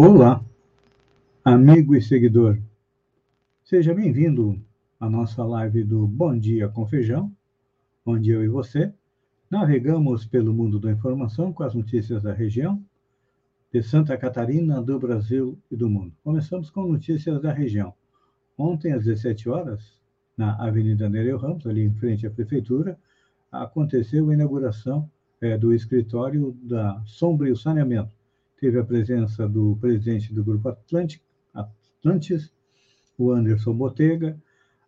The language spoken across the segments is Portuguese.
Olá, amigo e seguidor. Seja bem-vindo à nossa live do Bom Dia com Feijão, onde eu e você navegamos pelo mundo da informação com as notícias da região, de Santa Catarina, do Brasil e do mundo. Começamos com notícias da região. Ontem, às 17 horas, na Avenida Nereu Ramos, ali em frente à Prefeitura, aconteceu a inauguração é, do escritório da Sombrio Saneamento, teve a presença do presidente do Grupo Atlântico, Atlantis, o Anderson Botega,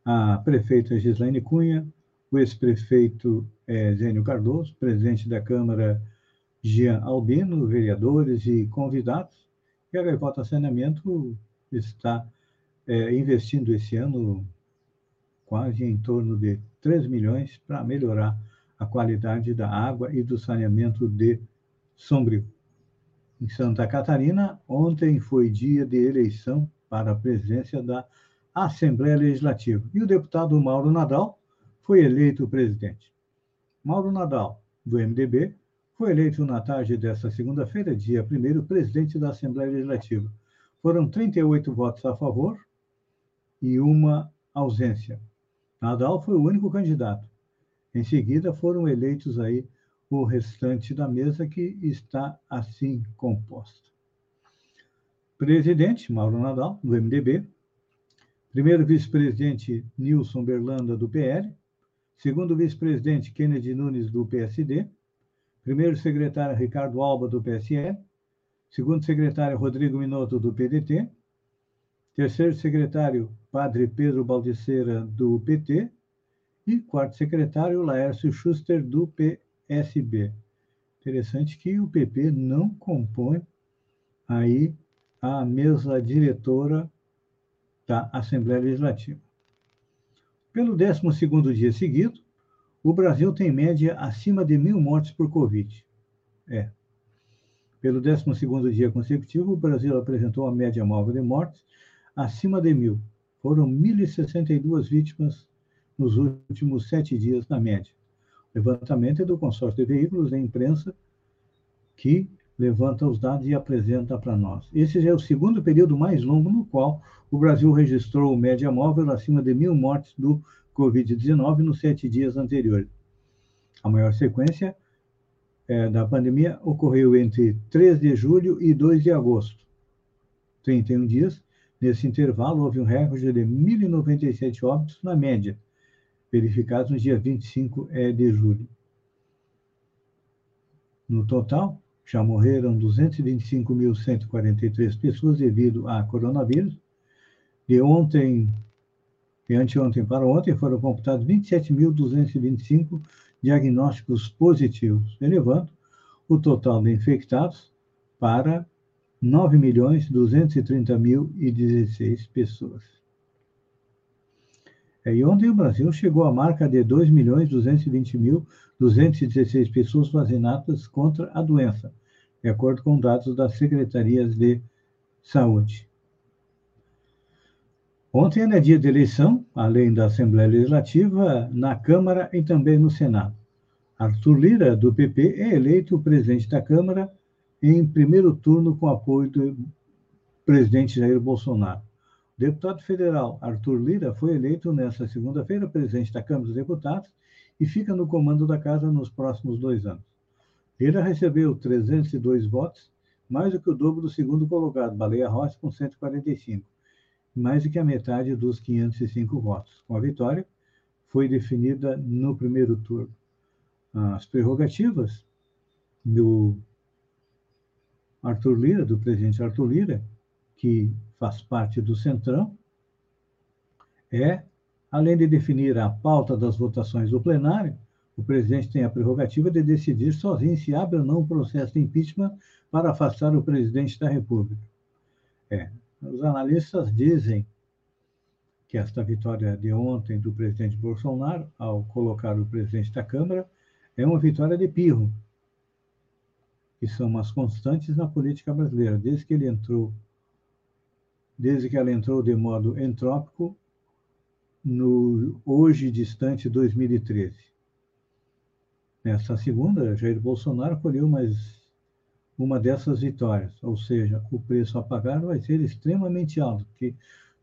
a prefeita Gislaine Cunha, o ex-prefeito é, Zênio Cardoso, presidente da Câmara Jean Albino, vereadores e convidados. E a Gaivota Saneamento está é, investindo esse ano quase em torno de 3 milhões para melhorar a qualidade da água e do saneamento de Sombrio em Santa Catarina, ontem foi dia de eleição para a presidência da Assembleia Legislativa. E o deputado Mauro Nadal foi eleito presidente. Mauro Nadal, do MDB, foi eleito na tarde desta segunda-feira, dia 1 presidente da Assembleia Legislativa. Foram 38 votos a favor e uma ausência. Nadal foi o único candidato. Em seguida, foram eleitos aí o restante da mesa que está assim composta. Presidente Mauro Nadal, do MDB. Primeiro vice-presidente Nilson Berlanda, do PL. Segundo vice-presidente Kennedy Nunes, do PSD. Primeiro secretário Ricardo Alba, do PSL. Segundo secretário Rodrigo Minotto, do PDT. Terceiro secretário Padre Pedro Baldiceira, do PT. E quarto secretário Laércio Schuster, do PSL. SB. Interessante que o PP não compõe aí a mesa diretora da Assembleia Legislativa. Pelo 12º dia seguido, o Brasil tem média acima de mil mortes por Covid. É. Pelo 12º dia consecutivo, o Brasil apresentou a média móvel de mortes acima de mil. Foram 1.062 vítimas nos últimos sete dias, na média levantamento é do consórcio de veículos da imprensa que levanta os dados e apresenta para nós. Esse é o segundo período mais longo no qual o Brasil registrou média móvel acima de mil mortes do Covid-19 nos sete dias anteriores. A maior sequência é, da pandemia ocorreu entre 3 de julho e 2 de agosto. 31 dias. Nesse intervalo, houve um recorde de 1.097 óbitos na média, verificados no dia 25 é, de julho. No total, já morreram 225.143 pessoas devido a coronavírus. De ontem, de anteontem para ontem, foram computados 27.225 diagnósticos positivos, elevando o total de infectados para 9.230.016 pessoas. É, e ontem o Brasil chegou à marca de 2.220.216 pessoas vacinadas contra a doença, de acordo com dados das secretarias de saúde. Ontem é dia de eleição, além da Assembleia Legislativa, na Câmara e também no Senado. Arthur Lira, do PP, é eleito presidente da Câmara em primeiro turno com apoio do presidente Jair Bolsonaro deputado federal Arthur Lira foi eleito nesta segunda-feira presidente da Câmara dos Deputados e fica no comando da casa nos próximos dois anos. Lira recebeu 302 votos, mais do que o dobro do segundo colocado, Baleia Rossi, com 145, mais do que a metade dos 505 votos. Com a vitória, foi definida no primeiro turno. As prerrogativas do Arthur Lira, do presidente Arthur Lira, que faz parte do Centrão, é, além de definir a pauta das votações do plenário, o presidente tem a prerrogativa de decidir sozinho se abre ou não o processo de impeachment para afastar o presidente da República. É, os analistas dizem que esta vitória de ontem do presidente Bolsonaro, ao colocar o presidente da Câmara, é uma vitória de pirro, que são umas constantes na política brasileira. Desde que ele entrou desde que ela entrou de modo entrópico no hoje distante 2013. Nessa segunda, Jair Bolsonaro colheu mais uma dessas vitórias, ou seja, o preço a pagar vai ser extremamente alto, porque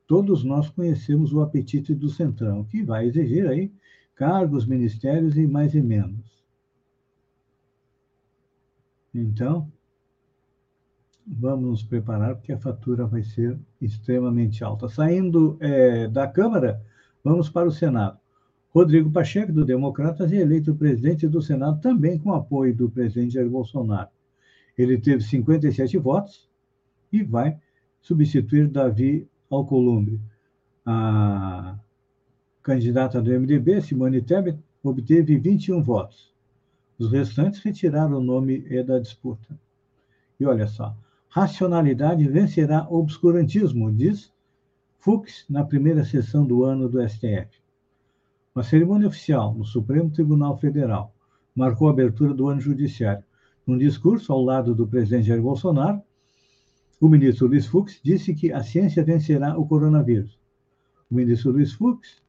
todos nós conhecemos o apetite do Centrão, que vai exigir aí cargos, ministérios e mais e menos. Então, vamos nos preparar, porque a fatura vai ser extremamente alta. Saindo é, da Câmara, vamos para o Senado. Rodrigo Pacheco, do Democratas, é eleito presidente do Senado também com apoio do presidente Jair Bolsonaro. Ele teve 57 votos e vai substituir Davi Alcolumbre. A candidata do MDB, Simone Tebet, obteve 21 votos. Os restantes retiraram o nome da disputa. E olha só, racionalidade vencerá obscurantismo, diz Fux na primeira sessão do ano do STF. Uma cerimônia oficial no Supremo Tribunal Federal marcou a abertura do ano judiciário. Num discurso ao lado do presidente Jair Bolsonaro, o ministro Luiz Fux disse que a ciência vencerá o coronavírus. O ministro Luiz Fux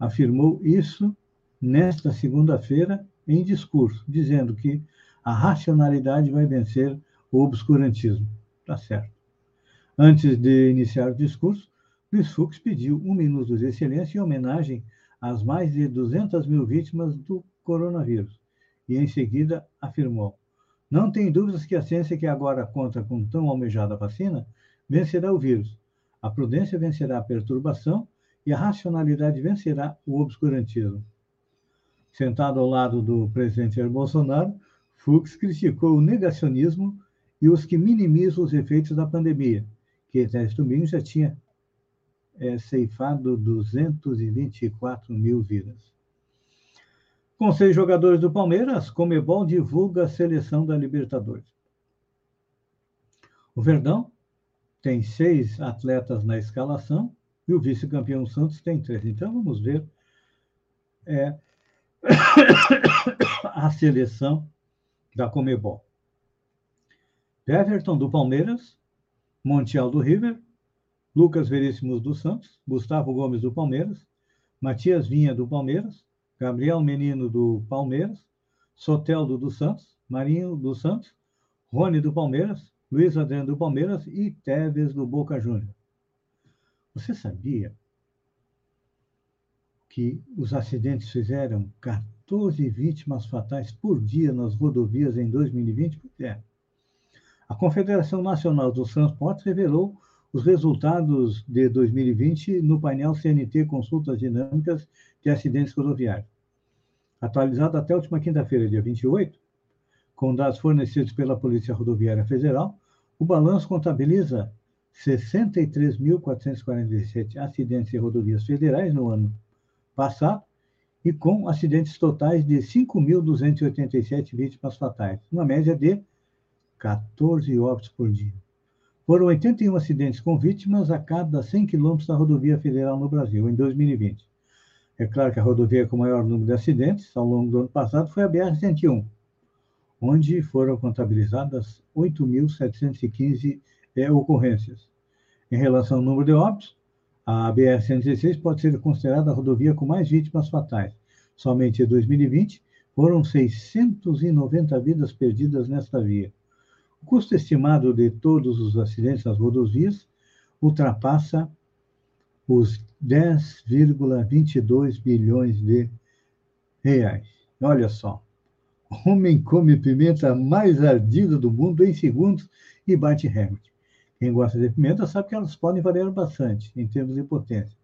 afirmou isso nesta segunda-feira em discurso, dizendo que a racionalidade vai vencer o obscurantismo. Tá certo. Antes de iniciar o discurso, Luiz Fux pediu um minuto de silêncio em homenagem às mais de 200 mil vítimas do coronavírus e, em seguida, afirmou: Não tem dúvidas que a ciência que agora conta com tão almejada vacina vencerá o vírus. A prudência vencerá a perturbação e a racionalidade vencerá o obscurantismo. Sentado ao lado do presidente Jair Bolsonaro, Fux criticou o negacionismo e os que minimizam os efeitos da pandemia, que este domingo já tinha é, ceifado 224 mil vidas. Com seis jogadores do Palmeiras, Comebol divulga a seleção da Libertadores. O Verdão tem seis atletas na escalação e o vice-campeão Santos tem três. Então vamos ver é, a seleção da Comebol. Everton, do Palmeiras, Montiel, do River, Lucas Veríssimos, do Santos, Gustavo Gomes, do Palmeiras, Matias Vinha, do Palmeiras, Gabriel Menino, do Palmeiras, Soteldo, do Santos, Marinho, do Santos, Rony, do Palmeiras, Luiz Adriano, do Palmeiras e Tevez, do Boca Júnior. Você sabia que os acidentes fizeram 14 vítimas fatais por dia nas rodovias em 2020? É. A Confederação Nacional dos Transportes revelou os resultados de 2020 no painel CNT Consultas Dinâmicas de Acidentes Rodoviários. Atualizado até a última quinta-feira, dia 28, com dados fornecidos pela Polícia Rodoviária Federal, o balanço contabiliza 63.447 acidentes em rodovias federais no ano passado e com acidentes totais de 5.287 vítimas fatais, uma média de 14 óbitos por dia. Foram 81 acidentes com vítimas a cada 100 quilômetros da rodovia federal no Brasil, em 2020. É claro que a rodovia com maior número de acidentes ao longo do ano passado foi a BR-101, onde foram contabilizadas 8.715 é, ocorrências. Em relação ao número de óbitos, a BR-116 pode ser considerada a rodovia com mais vítimas fatais. Somente em 2020 foram 690 vidas perdidas nesta via. O custo estimado de todos os acidentes nas rodovias ultrapassa os 10,22 bilhões de reais. Olha só, homem come pimenta mais ardida do mundo em segundos e bate recorde. Quem gosta de pimenta sabe que elas podem variar bastante em termos de potência.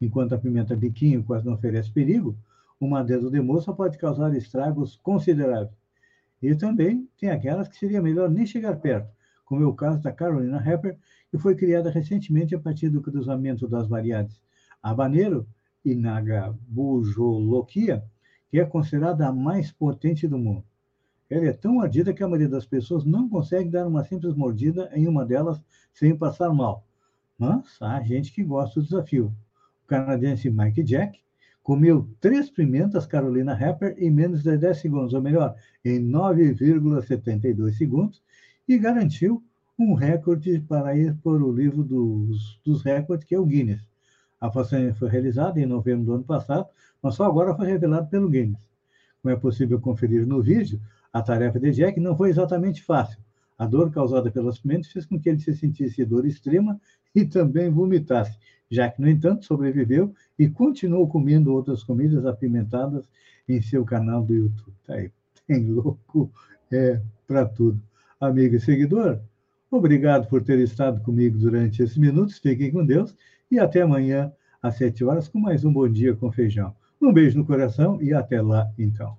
Enquanto a pimenta biquinho quase não oferece perigo, uma dedo de moça pode causar estragos consideráveis. E também tem aquelas que seria melhor nem chegar perto, como é o caso da Carolina Hepper, que foi criada recentemente a partir do cruzamento das variedades habanero e nagabujoloquia, que é considerada a mais potente do mundo. Ela é tão ardida que a maioria das pessoas não consegue dar uma simples mordida em uma delas sem passar mal. Mas há gente que gosta do desafio. O canadense Mike Jack comeu três pimentas Carolina Rapper em menos de 10 segundos, ou melhor, em 9,72 segundos, e garantiu um recorde para ir por o livro dos, dos recordes, que é o Guinness. A façanha foi realizada em novembro do ano passado, mas só agora foi revelado pelo Guinness. Como é possível conferir no vídeo, a tarefa de Jack não foi exatamente fácil. A dor causada pelas pimentas fez com que ele se sentisse dor extrema e também vomitasse, já que, no entanto, sobreviveu e continuou comendo outras comidas apimentadas em seu canal do YouTube. Tá aí, tem louco é, para tudo. Amigo e seguidor, obrigado por ter estado comigo durante esses minutos. Fiquem com Deus e até amanhã às sete horas com mais um Bom Dia com Feijão. Um beijo no coração e até lá, então.